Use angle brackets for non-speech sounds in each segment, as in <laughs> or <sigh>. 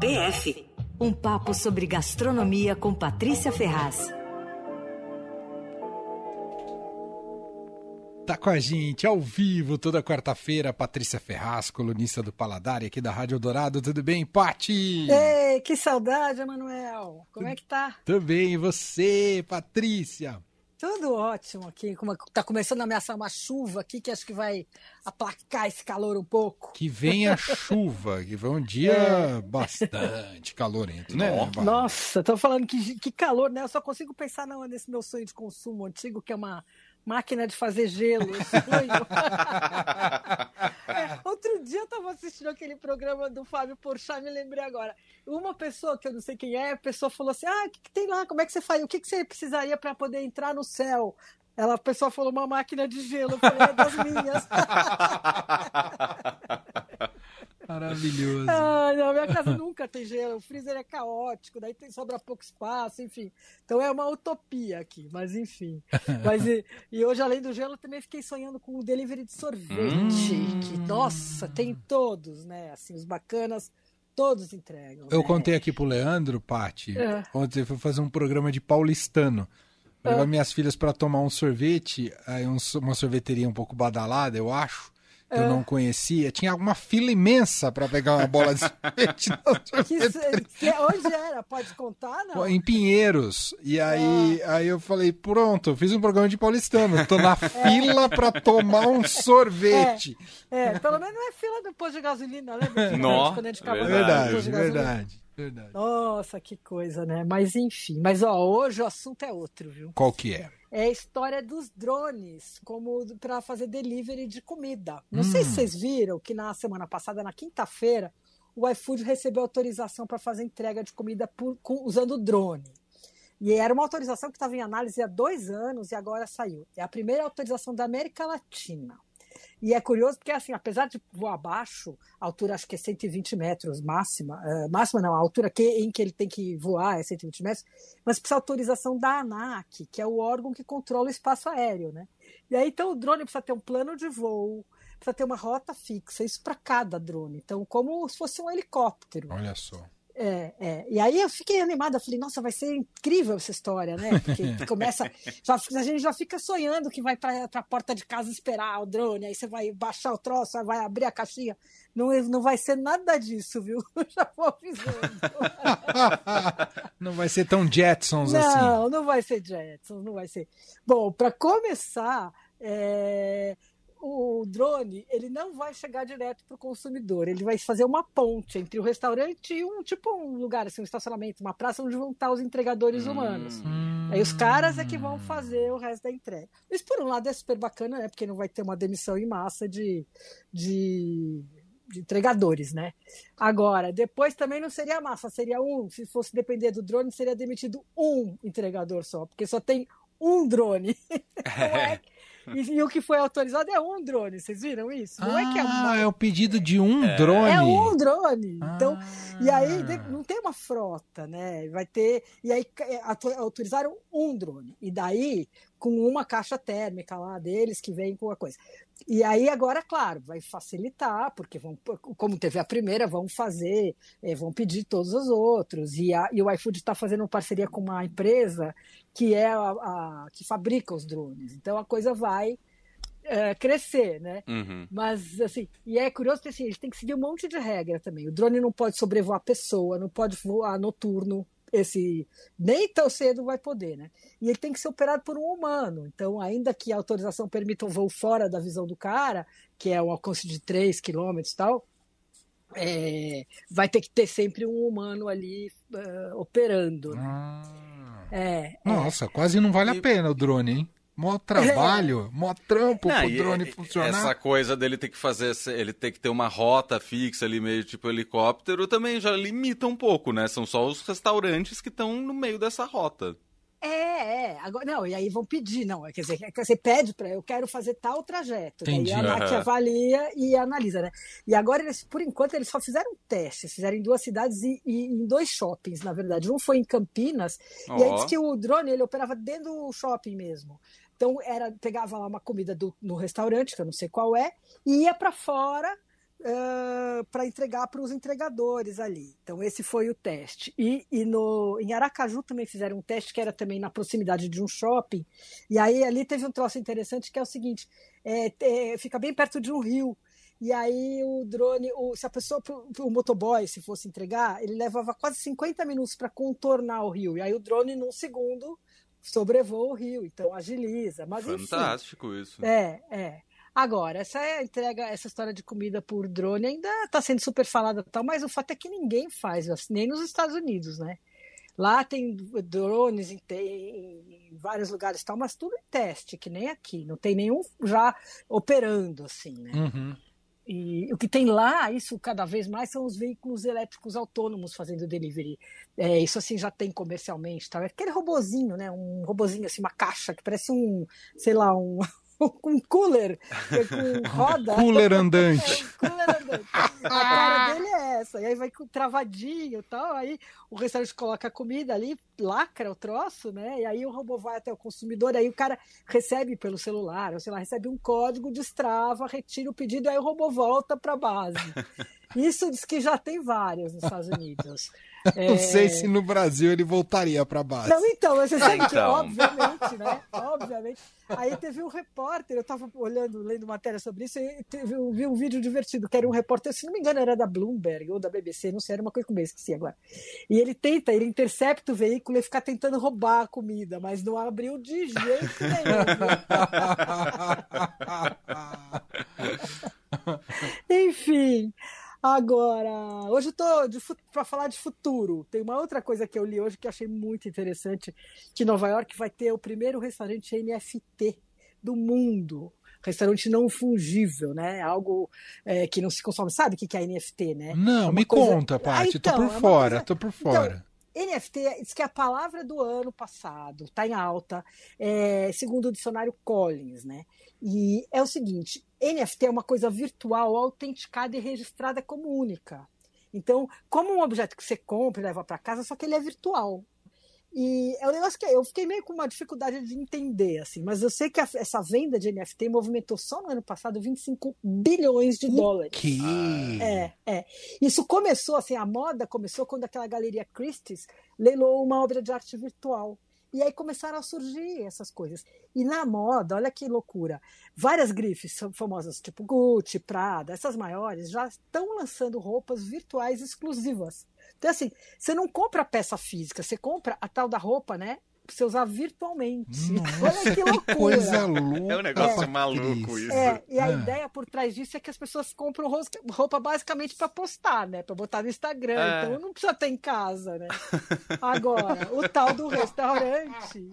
PF um papo sobre gastronomia com Patrícia Ferraz. Tá com a gente ao vivo toda quarta-feira, Patrícia Ferraz, colunista do Paladar e aqui da Rádio Dourado. Tudo bem, Pati? Ei, que saudade, Emanuel. Como é que tá? Tudo bem, e você, Patrícia? Tudo ótimo aqui. Está começando a ameaçar uma chuva aqui que acho que vai aplacar esse calor um pouco. Que venha a chuva, que vai um dia é. bastante calorento, né? Nossa, estou falando que, que calor, né? Eu só consigo pensar não, nesse meu sonho de consumo antigo, que é uma máquina de fazer gelo. <laughs> é, outro dia eu estava assistindo aquele programa do Fábio Porchat, me lembrei agora. Uma pessoa, que eu não sei quem é, a pessoa falou assim: Ah, o que, que tem lá? Como é que você faz? O que, que você precisaria para poder entrar no céu? Ela, a pessoa falou uma máquina de gelo. Eu falei, é das minhas. <laughs> Maravilhoso. Ah, não, minha casa nunca tem gelo, o freezer é caótico, daí tem, sobra pouco espaço, enfim. Então é uma utopia aqui, mas enfim. <laughs> Mas, e, e hoje, além do gelo, também fiquei sonhando com o delivery de sorvete, hum. que, nossa, tem todos, né? Assim, os bacanas todos entregam. Eu né? contei aqui pro Leandro, Pati, é. ontem eu fui fazer um programa de paulistano. Levar é. minhas filhas para tomar um sorvete, aí um, uma sorveteria um pouco badalada, eu acho que eu não conhecia, tinha alguma fila imensa para pegar uma bola de <laughs> sorvete. que, que, onde era? Pode contar, não? Em Pinheiros. E aí, ah. aí eu falei, pronto, fiz um programa de paulistano, tô na <laughs> é. fila para tomar um sorvete. É, é, pelo menos não é fila do posto de gasolina, lembra? Nossa, quando a gente verdade, verdade. Verdade. Nossa, que coisa, né? Mas enfim. Mas ó, hoje o assunto é outro, viu? Qual que é? É a história dos drones, como para fazer delivery de comida. Não hum. sei se hum. vocês viram que na semana passada, na quinta-feira, o iFood recebeu autorização para fazer entrega de comida por, com, usando drone. E era uma autorização que estava em análise há dois anos e agora saiu. É a primeira autorização da América Latina. E é curioso porque, assim, apesar de voar abaixo, a altura acho que é 120 metros máxima, uh, máxima não, a altura que, em que ele tem que voar é 120 metros, mas precisa autorização da ANAC, que é o órgão que controla o espaço aéreo, né? E aí, então, o drone precisa ter um plano de voo, precisa ter uma rota fixa, isso para cada drone. Então, como se fosse um helicóptero. Olha só. É, é. E aí eu fiquei animada, falei, nossa, vai ser incrível essa história, né? Porque <laughs> começa. Já, a gente já fica sonhando que vai para a porta de casa esperar o drone, aí você vai baixar o troço, vai abrir a caixinha. Não, não vai ser nada disso, viu? <laughs> Já vou avisando. <laughs> não vai ser tão Jetsons não, assim. Não, não vai ser Jetsons, não vai ser. Bom, para começar, é, o drone ele não vai chegar direto para o consumidor, ele vai fazer uma ponte entre o restaurante e um tipo um lugar, assim, um estacionamento, uma praça onde vão estar os entregadores hum. humanos. Aí os caras é que vão fazer o resto da entrega. Isso por um lado é super bacana, né? Porque não vai ter uma demissão em massa de, de, de entregadores, né? Agora, depois também não seria massa, seria um. Se fosse depender do drone, seria demitido um entregador só, porque só tem um drone. <laughs> é, e, e, o que foi autorizado é um drone, vocês viram isso? Não ah, é que é uma... é o pedido de um é. drone. É um drone. Então, ah. e aí não tem uma frota, né? Vai ter. E aí é, autorizaram um drone. E daí, com uma caixa térmica lá deles que vem com a coisa. E aí agora, claro, vai facilitar, porque vão, como teve a primeira, vão fazer, é, vão pedir todos os outros. E, a, e o iFood está fazendo uma parceria com uma empresa que é a, a, que fabrica os drones. Então a coisa vai é, crescer, né? Uhum. Mas assim, e é curioso que assim, eles têm que seguir um monte de regra também. O drone não pode sobrevoar pessoa, não pode voar noturno, esse nem tão cedo vai poder, né? E ele tem que ser operado por um humano. Então, ainda que a autorização permita um voo fora da visão do cara, que é um alcance de 3 km e tal, é, vai ter que ter sempre um humano ali uh, operando. Né? Ah. É, Nossa, é. quase não vale a pena o drone, hein? Mó trabalho, mó trampo não, pro drone funcionar. Essa coisa dele ter que fazer, ele ter que ter uma rota fixa ali, meio tipo helicóptero, também já limita um pouco, né? São só os restaurantes que estão no meio dessa rota. É, é. Agora, não, e aí vão pedir, não. Quer dizer, você pede para eu quero fazer tal trajeto. Entendi. Daí a ANAC avalia e analisa, né? E agora, eles, por enquanto, eles só fizeram testes, fizeram em duas cidades e, e em dois shoppings, na verdade. Um foi em Campinas, oh. e aí diz que o drone ele operava dentro do shopping mesmo. Então era pegava lá uma comida do, no restaurante, que eu não sei qual é, e ia para fora uh, para entregar para os entregadores ali. Então, esse foi o teste. E, e no, em Aracaju também fizeram um teste que era também na proximidade de um shopping. E aí ali teve um troço interessante que é o seguinte: é, é, fica bem perto de um rio. E aí o drone, o, se a pessoa, o motoboy, se fosse entregar, ele levava quase 50 minutos para contornar o rio. E aí o drone, num segundo, sobrevoa o rio, então agiliza. Mas, Fantástico enfim, isso. É, é. Agora, essa entrega, essa história de comida por drone ainda está sendo super falada, tal, mas o fato é que ninguém faz, nem nos Estados Unidos, né? Lá tem drones em, em, vários lugares tal, mas tudo em teste, que nem aqui. Não tem nenhum já operando, assim, né? Uhum. E o que tem lá, isso cada vez mais, são os veículos elétricos autônomos fazendo delivery. É, isso assim já tem comercialmente, tá? Aquele robozinho, né? Um robozinho assim, uma caixa que parece um, sei lá, um, um cooler com <laughs> roda. cooler andante. É, <laughs> cooler andante. A cara dele é essa. E aí vai com travadinho e tal. Aí o restaurante coloca a comida ali, lacra o troço, né? E aí o robô vai até o consumidor, aí o cara recebe pelo celular, ou sei lá, recebe um código, destrava, retira o pedido, aí o robô volta para a base. <laughs> Isso diz que já tem vários nos Estados Unidos. <laughs> É... Não sei se no Brasil ele voltaria para base. Não, então, você sabe então. que, obviamente, né? Obviamente. Aí teve um repórter, eu estava olhando, lendo matéria sobre isso, e teve, vi um vídeo divertido, que era um repórter, se não me engano, era da Bloomberg ou da BBC, não sei, era uma coisa que eu esqueci agora. E ele tenta, ele intercepta o veículo e fica tentando roubar a comida, mas não abriu de jeito nenhum. <laughs> Enfim. Agora, hoje eu tô para falar de futuro. Tem uma outra coisa que eu li hoje que achei muito interessante, que Nova York vai ter o primeiro restaurante NFT do mundo. Restaurante não fungível, né? Algo é, que não se consome. Sabe o que é NFT, né? Não, é me coisa... conta, Paty. Ah, então, tô por é fora, coisa... tô por fora. Então, NFT diz que é a palavra do ano passado, está em alta, é, segundo o dicionário Collins, né? E é o seguinte: NFT é uma coisa virtual, autenticada e registrada como única. Então, como um objeto que você compra e leva para casa, só que ele é virtual. E é um negócio que eu fiquei meio com uma dificuldade de entender, assim, mas eu sei que a, essa venda de NFT movimentou só no ano passado 25 bilhões de dólares. Que? É, é. Isso começou, assim, a moda começou quando aquela galeria Christie's leilou uma obra de arte virtual. E aí começaram a surgir essas coisas. E na moda, olha que loucura, várias grifes famosas, tipo Gucci, Prada, essas maiores, já estão lançando roupas virtuais exclusivas. Então, assim, você não compra a peça física, você compra a tal da roupa, né? Você usar virtualmente. <laughs> Nossa, Olha que loucura. Coisa louca. É um negócio é, maluco isso. É, e a é. ideia por trás disso é que as pessoas compram roupa basicamente para postar, né? Para botar no Instagram. É. Então não precisa ter em casa, né? Agora, o tal do restaurante.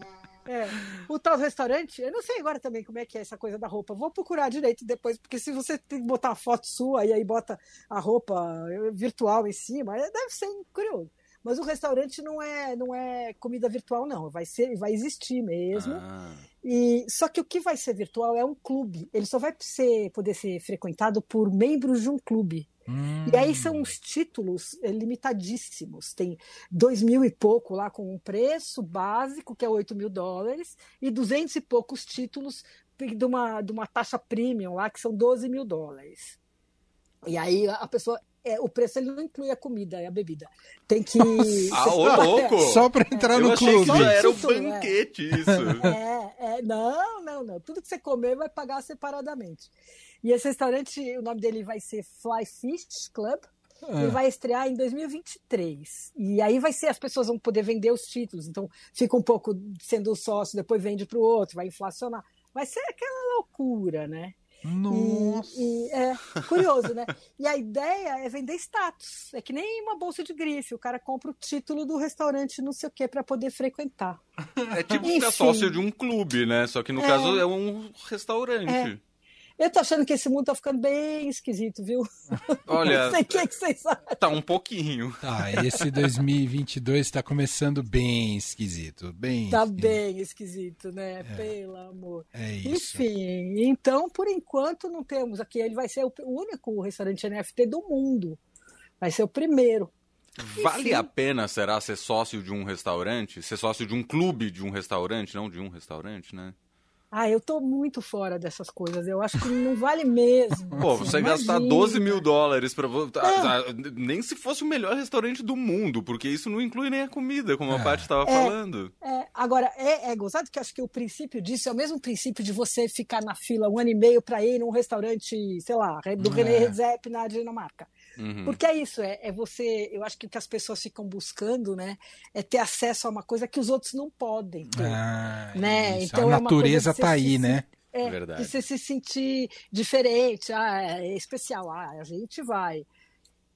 É. O tal restaurante, eu não sei agora também como é que é essa coisa da roupa. Vou procurar direito depois, porque se você tem que botar a foto sua e aí bota a roupa virtual em cima, é, deve ser curioso. Mas o restaurante não é, não é comida virtual, não. Vai ser, vai existir mesmo. Ah. E só que o que vai ser virtual é um clube. Ele só vai ser, poder ser frequentado por membros de um clube. Hum. E aí são os títulos eh, limitadíssimos. Tem dois mil e pouco lá com um preço básico, que é 8 mil dólares, e duzentos e poucos títulos de uma, de uma taxa premium lá, que são 12 mil dólares. E aí a pessoa. É, o preço ele não inclui a comida e a bebida. Tem que. ah, ô <laughs> louco! Só para entrar é. no Eu clube. Que era um banquete, é. <laughs> isso. É, é, não, não, não. Tudo que você comer vai pagar separadamente. E esse restaurante, o nome dele vai ser Fly Fish Club. É. E vai estrear em 2023. E aí vai ser, as pessoas vão poder vender os títulos. Então fica um pouco sendo sócio, depois vende para o outro, vai inflacionar. Vai ser aquela loucura, né? Nossa! E, e, é curioso, né? E a ideia é vender status. É que nem uma bolsa de grife. O cara compra o título do restaurante, não sei o que, para poder frequentar. É tipo ser sócio de um clube, né? Só que no é, caso é um restaurante. É. Eu tô achando que esse mundo tá ficando bem esquisito, viu? <laughs> Olha, não sei o que, que vocês acham. Tá um pouquinho. Tá, esse 2022 tá começando bem esquisito, bem Tá esquisito. bem esquisito, né? É. Pelo amor. É isso. Enfim, então, por enquanto, não temos aqui. Ele vai ser o único restaurante NFT do mundo. Vai ser o primeiro. Vale Enfim. a pena, será, ser sócio de um restaurante? Ser sócio de um clube de um restaurante, não de um restaurante, né? Ah, eu tô muito fora dessas coisas. Eu acho que não vale mesmo. Pô, assim, você imagina. gastar 12 mil dólares pra. É. Nem se fosse o melhor restaurante do mundo, porque isso não inclui nem a comida, como é. a Paty estava é, falando. É. Agora, é, é gozado que acho que o princípio disso é o mesmo princípio de você ficar na fila um ano e meio para ir num restaurante, sei lá, do René é. Redzepi na Dinamarca. Uhum. Porque é isso, é, é, você. Eu acho que o que as pessoas ficam buscando, né? É ter acesso a uma coisa que os outros não podem ter. Ah, né? Então, a é natureza está aí, se, né? É, Verdade. de você se sentir diferente, ah, é especial, ah, a gente vai.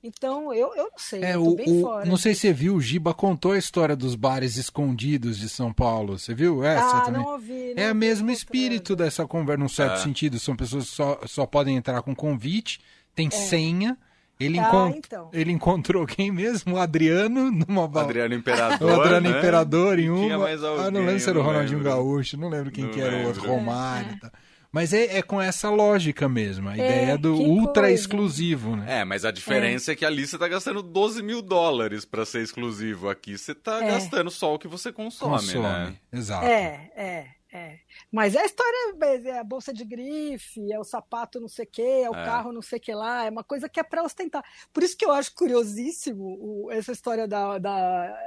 Então, eu, eu não sei, é, eu o, bem o, fora. Não sei se você viu, o Giba contou a história dos bares escondidos de São Paulo. Você viu essa ah, também? Não ouvi, não é o mesmo espírito dessa conversa, num certo é. sentido. São pessoas que só, só podem entrar com convite, tem é. senha ele, ah, encont... então. ele encontrou quem mesmo? O Adriano numa Adriano Imperador. o Adriano né? Imperador em uma. Tinha mais alguém, ah, não lembro se era o Ronaldinho lembro. Gaúcho, não lembro quem não que era o outro, Romário. É. Mas é, é, com essa lógica mesmo, a é, ideia do ultra coisa. exclusivo, né? É, mas a diferença é, é que ali você está gastando 12 mil dólares para ser exclusivo. Aqui você está é. gastando só o que você consome, consome. né? Exato. É, é, é. Mas é a história, é a bolsa de grife, é o sapato não sei o que, é o é. carro não sei o que lá, é uma coisa que é para ostentar. Por isso que eu acho curiosíssimo o, essa história da, da.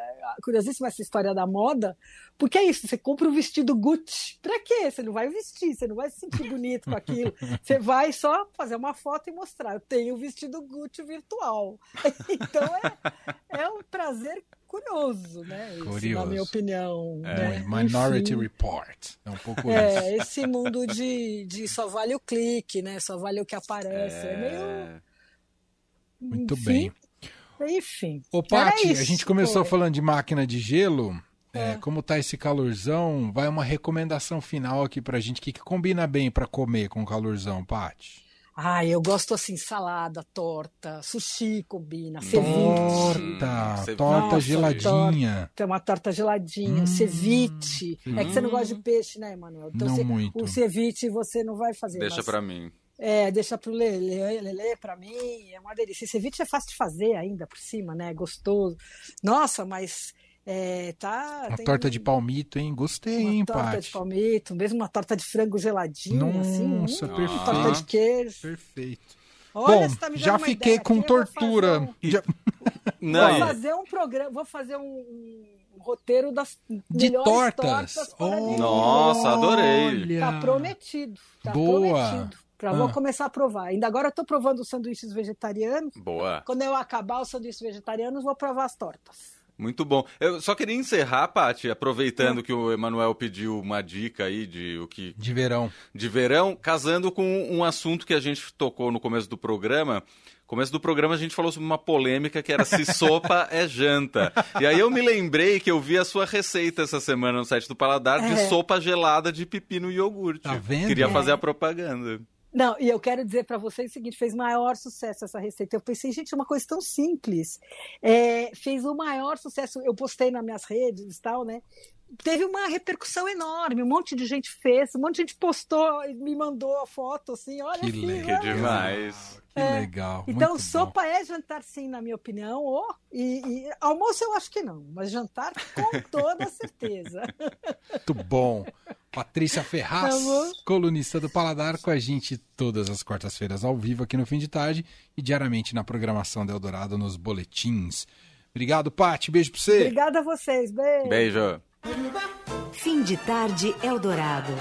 Curiosíssima essa história da moda, porque é isso, você compra um vestido Gucci. Pra quê? Você não vai vestir, você não vai se sentir bonito com aquilo. <laughs> Você vai só fazer uma foto e mostrar. Eu tenho o vestido Gucci virtual. <laughs> Então é, é um prazer curioso, né? Curioso. Isso, na minha opinião. É, né? Minority Enfim, Report. É um pouco é, isso. esse mundo de, de só vale o clique, né? Só vale o que aparece. É, é meio. Muito Enfim, bem. Enfim. Ô, Paty, a gente começou falando de máquina de gelo. É, é. Como tá esse calorzão, vai uma recomendação final aqui pra gente. O que, que combina bem para comer com calorzão, Paty? Ah, eu gosto assim, salada, torta, sushi combina, ceviche. Torta, torta geladinha. Tem uma torta geladinha, hum, ceviche. Hum. É que você não gosta de peixe, né, Emanuel? Então, não muito. O ceviche você não vai fazer. Deixa para mim. É, deixa pro Lele, Lele para mim, é uma delícia. Ceviche é fácil de fazer ainda por cima, né? É gostoso. Nossa, mas é, tá, a torta de palmito, hein? Gostei, uma hein, torta Paty? de palmito, mesmo uma torta de frango geladinho, assim, Nossa, assim. perfeito. Torta de queijo. Perfeito. Olha, Bom, tá já fiquei com tortura. Um... <laughs> Já... Não. Vou fazer um programa, vou fazer um, um roteiro das de tortas. tortas oh, Nossa, adorei. Tá prometido. Tá Boa. prometido. Pra, ah. Vou começar a provar. Ainda agora eu tô provando os sanduíches vegetarianos. Boa. Quando eu acabar os sanduíches vegetarianos, vou provar as tortas. Muito bom. Eu só queria encerrar, Paty, aproveitando que o Emanuel pediu uma dica aí de o que. De verão. De verão, casando com um assunto que a gente tocou no começo do programa. Começo do programa a gente falou sobre uma polêmica que era se <laughs> sopa é janta. E aí eu me lembrei que eu vi a sua receita essa semana no site do Paladar de é. sopa gelada de pepino e iogurte. Tá vendo? Queria é. fazer a propaganda. Não, e eu quero dizer para vocês o seguinte: fez maior sucesso essa receita. Eu pensei, gente, uma coisa tão simples. É, fez o maior sucesso. Eu postei nas minhas redes e tal, né? Teve uma repercussão enorme, um monte de gente fez, um monte de gente postou e me mandou a foto assim, olha que, filho, que demais. Que é. legal. Então, sopa bom. é jantar sim, na minha opinião. Oh, e, e, almoço eu acho que não, mas jantar com toda certeza. Muito bom. Patrícia Ferraz, tá colunista do Paladar, com a gente todas as quartas-feiras ao vivo aqui no fim de tarde e diariamente na programação da Eldorado nos boletins. Obrigado, Pati. Beijo pra você. Obrigada a vocês. Beijo. Beijo. Fim de tarde Eldorado.